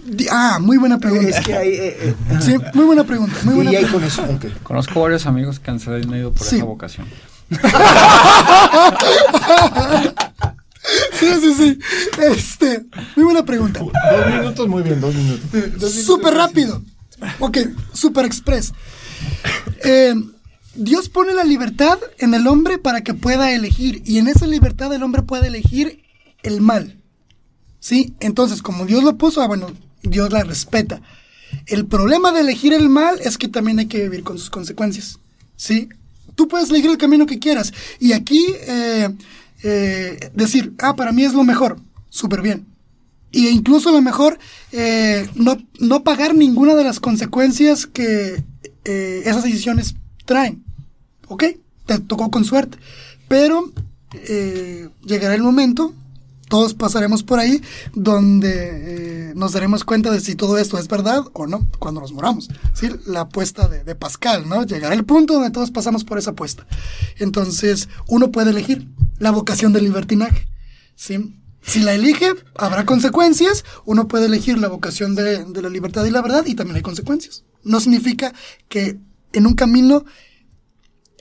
Di- Ah, muy buena pregunta. Es que hay... eh, eh, Sí, muy buena pregunta. Muy buena y ahí pregunta. con eso. Conozco varios amigos que han ido por Sí. esa vocación. Sí, sí, sí. Este, muy buena pregunta. Dos minutos, muy bien, dos minutos. Súper rápido. Ok, súper express. Eh, Dios pone la libertad en el hombre para que pueda elegir. Y en esa libertad el hombre puede elegir el mal. ¿Sí? Entonces, como Dios lo puso, ah, bueno, Dios la respeta. El problema de elegir el mal es que también hay que vivir con sus consecuencias. ¿Sí? Tú puedes elegir el camino que quieras. Y aquí eh, eh, decir, ah, para mí es lo mejor. Súper bien. Y incluso a lo mejor eh, no, no pagar ninguna de las consecuencias que eh, esas decisiones traen. ¿Ok? Te tocó con suerte. Pero eh, llegará el momento, todos pasaremos por ahí, donde eh, nos daremos cuenta de si todo esto es verdad o no, cuando nos moramos. ¿sí? La apuesta de, de Pascal, ¿no? Llegará el punto donde todos pasamos por esa apuesta. Entonces, uno puede elegir la vocación del libertinaje. ¿sí? Si la elige, habrá consecuencias. Uno puede elegir la vocación de, de la libertad y la verdad y también hay consecuencias. No significa que en un camino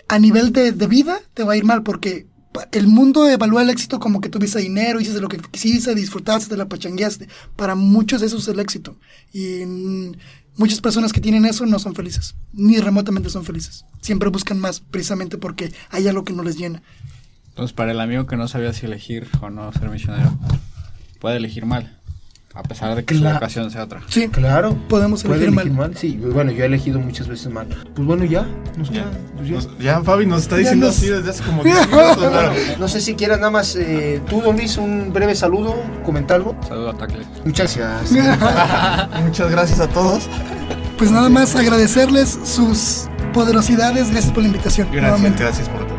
a nivel de, de vida te va a ir mal porque el mundo evalúa el éxito como que tuviste dinero, hiciste lo que quisiste, disfrutaste, te la pachangueaste. Para muchos eso es el éxito. Y mm, muchas personas que tienen eso no son felices, ni remotamente son felices. Siempre buscan más, precisamente porque hay algo que no les llena. Entonces, para el amigo que no sabía si elegir o no ser misionero, puede elegir mal, a pesar de que su Claro. vocación sea otra. Sí, Claro. podemos ¿Puede elegir elegir mal. mal? Sí, bueno, yo he elegido muchas veces mal. Pues bueno, ya. Nos Ya, queda, pues ya. Nos- ya Fabi nos está diciendo así desde hace como 10 minutos. claro. No sé si quieras nada más, eh, tú, Don Luis, un breve saludo, comentar algo. Saludo a Tacle. Muchas gracias. Muchas gracias a todos. Pues nada más agradecerles sus poderosidades. Gracias por la invitación. Gracias, nuevamente. gracias por